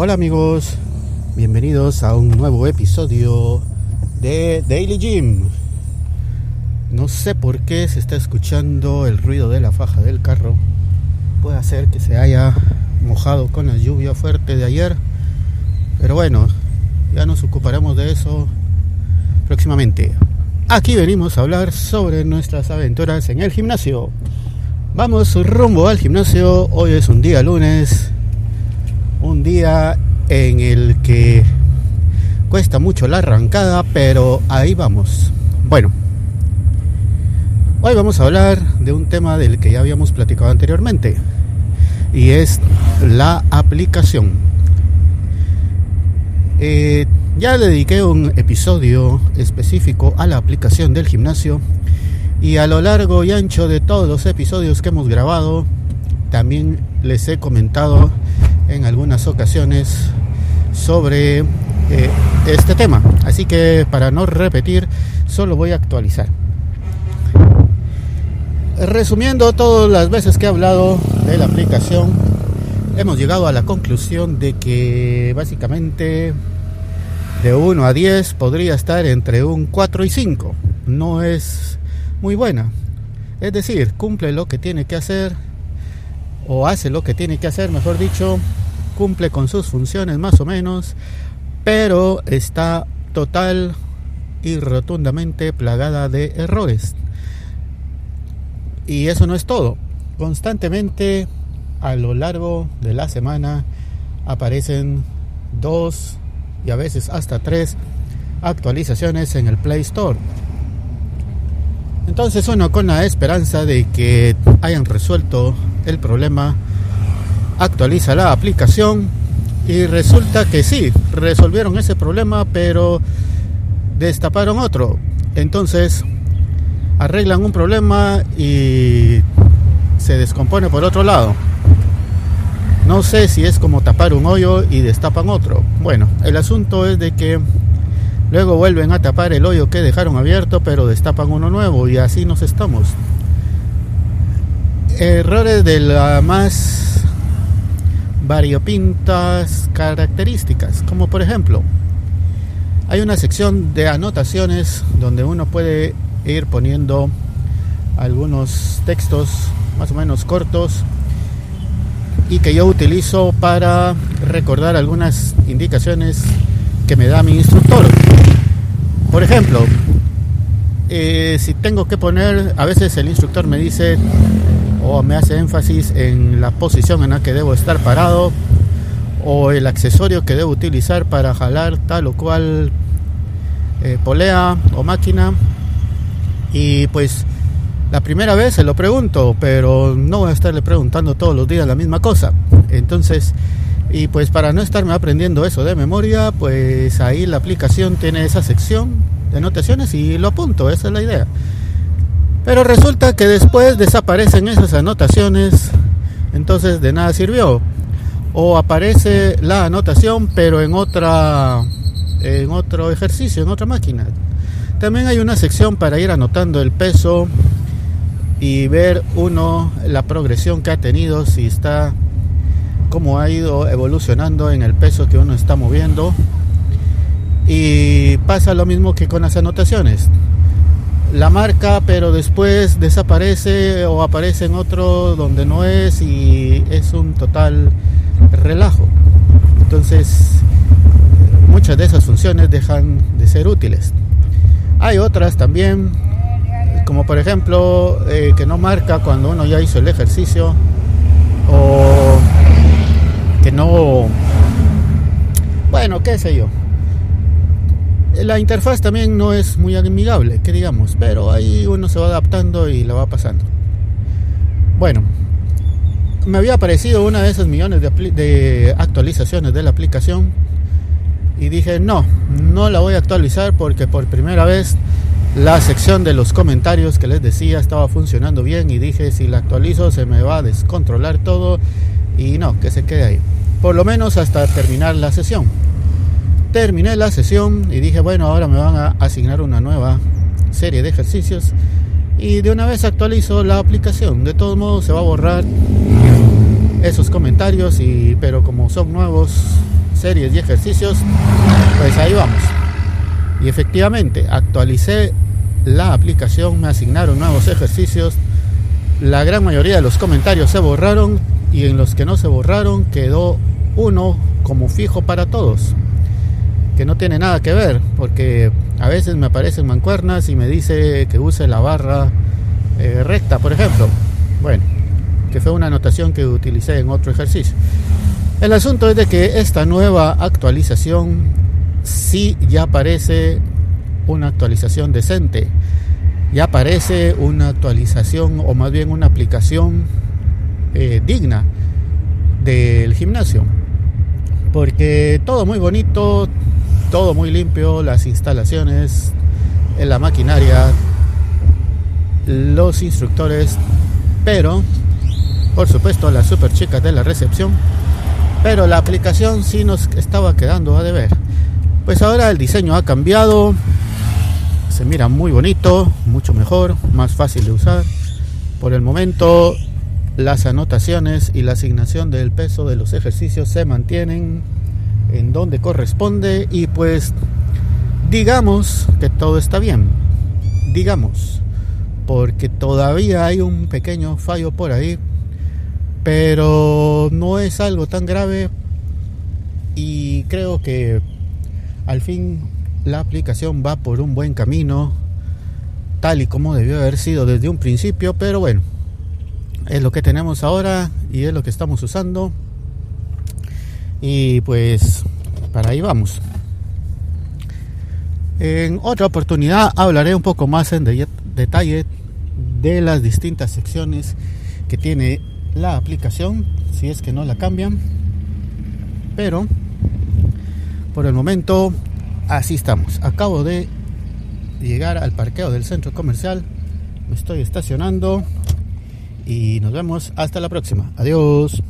hola amigos, bienvenidos a un nuevo episodio de Daily Gym. No sé por qué se está escuchando el ruido de la faja del carro. Puede ser que se haya mojado con la lluvia fuerte de ayer. Pero bueno, ya nos ocuparemos de eso próximamente. Aquí venimos a hablar sobre nuestras aventuras en el gimnasio. Vamos rumbo al gimnasio. Hoy es un día lunes un día en el que cuesta mucho la arrancada, pero ahí vamos. Bueno, hoy vamos a hablar de un tema del que ya habíamos platicado anteriormente y es la aplicación. Eh, ya dediqué un episodio específico a la aplicación del gimnasio y a lo largo y ancho de todos los episodios que hemos grabado también les he comentado en algunas ocasiones sobre eh, este tema. Así que para no repetir, solo voy a actualizar. Resumiendo todas las veces que he hablado de la aplicación, hemos llegado a la conclusión de que básicamente de 1 a 10 podría estar entre un 4 y 5. No es muy buena. Es decir, cumple lo que tiene que hacer o hace lo que tiene que hacer, mejor dicho, cumple con sus funciones más o menos, pero está total y rotundamente plagada de errores. Y eso no es todo. Constantemente a lo largo de la semana aparecen dos y a veces hasta tres actualizaciones en el Play Store. Entonces uno con la esperanza de que hayan resuelto el problema actualiza la aplicación y resulta que sí, resolvieron ese problema, pero destaparon otro. Entonces, arreglan un problema y se descompone por otro lado. No sé si es como tapar un hoyo y destapan otro. Bueno, el asunto es de que luego vuelven a tapar el hoyo que dejaron abierto, pero destapan uno nuevo y así nos estamos. Errores de la más variopintas características, como por ejemplo, hay una sección de anotaciones donde uno puede ir poniendo algunos textos más o menos cortos y que yo utilizo para recordar algunas indicaciones que me da mi instructor. Por ejemplo, eh, si tengo que poner, a veces el instructor me dice o me hace énfasis en la posición en la que debo estar parado o el accesorio que debo utilizar para jalar tal o cual eh, polea o máquina. Y pues la primera vez se lo pregunto pero no voy a estarle preguntando todos los días la misma cosa. Entonces y pues para no estarme aprendiendo eso de memoria pues ahí la aplicación tiene esa sección de anotaciones y lo apunto esa es la idea pero resulta que después desaparecen esas anotaciones, entonces de nada sirvió. O aparece la anotación, pero en otra en otro ejercicio, en otra máquina. También hay una sección para ir anotando el peso y ver uno la progresión que ha tenido, si está cómo ha ido evolucionando en el peso que uno está moviendo. Y pasa lo mismo que con las anotaciones la marca, pero después desaparece o aparece en otro donde no es y es un total relajo. Entonces, muchas de esas funciones dejan de ser útiles. Hay otras también, como por ejemplo, eh, que no marca cuando uno ya hizo el ejercicio o que no, bueno, qué sé yo, la interfaz también no es muy amigable, que digamos, pero ahí uno se va adaptando y lo va pasando. Bueno, me había aparecido una de esas millones de, actualizaciones de la aplicación y dije, no, no la voy a actualizar porque por primera vez la sección de los comentarios que les decía estaba funcionando bien y dije, si la actualizo se me va a descontrolar todo y no, que se quede ahí. Por lo menos hasta terminar la sesión terminé la sesión y dije, bueno, ahora me van a asignar una nueva serie de ejercicios y de una vez actualizo la aplicación. De todos modos se va a borrar esos comentarios y pero como son nuevos series y ejercicios, pues ahí vamos. Y efectivamente, actualicé la aplicación, me asignaron nuevos ejercicios. La gran mayoría de los comentarios se borraron y en los que no se borraron quedó uno como fijo para todos. Que no tiene nada que ver, porque a veces me aparecen mancuernas y me dice que use la barra eh, recta, por ejemplo. Bueno, que fue una anotación que utilicé en otro ejercicio. El asunto es de que esta nueva actualización sí ya parece una actualización decente. Ya parece una actualización o más bien una aplicación eh, digna del gimnasio. Porque todo muy bonito, todo muy limpio, las instalaciones, la maquinaria, los instructores, pero por supuesto las super chicas de la recepción, pero la aplicación sí nos estaba quedando a deber. Pues ahora el diseño ha cambiado, se mira muy bonito, mucho mejor, más fácil de usar. Por el momento las anotaciones y la asignación del peso de los ejercicios se mantienen en donde corresponde y pues digamos que todo está bien. Digamos porque todavía hay un pequeño fallo por ahí, pero no es algo tan grave y creo que al fin la aplicación va por un buen camino, tal y como debió haber sido desde un principio, pero bueno, es lo que tenemos ahora y es lo que estamos usando. Y pues para ahí vamos. En otra oportunidad hablaré un poco más en detalle de las distintas secciones que tiene la aplicación, si es que no la cambian. Pero por el momento así estamos. Acabo de llegar al parqueo del centro comercial. Me estoy estacionando y nos vemos hasta la próxima. Adiós.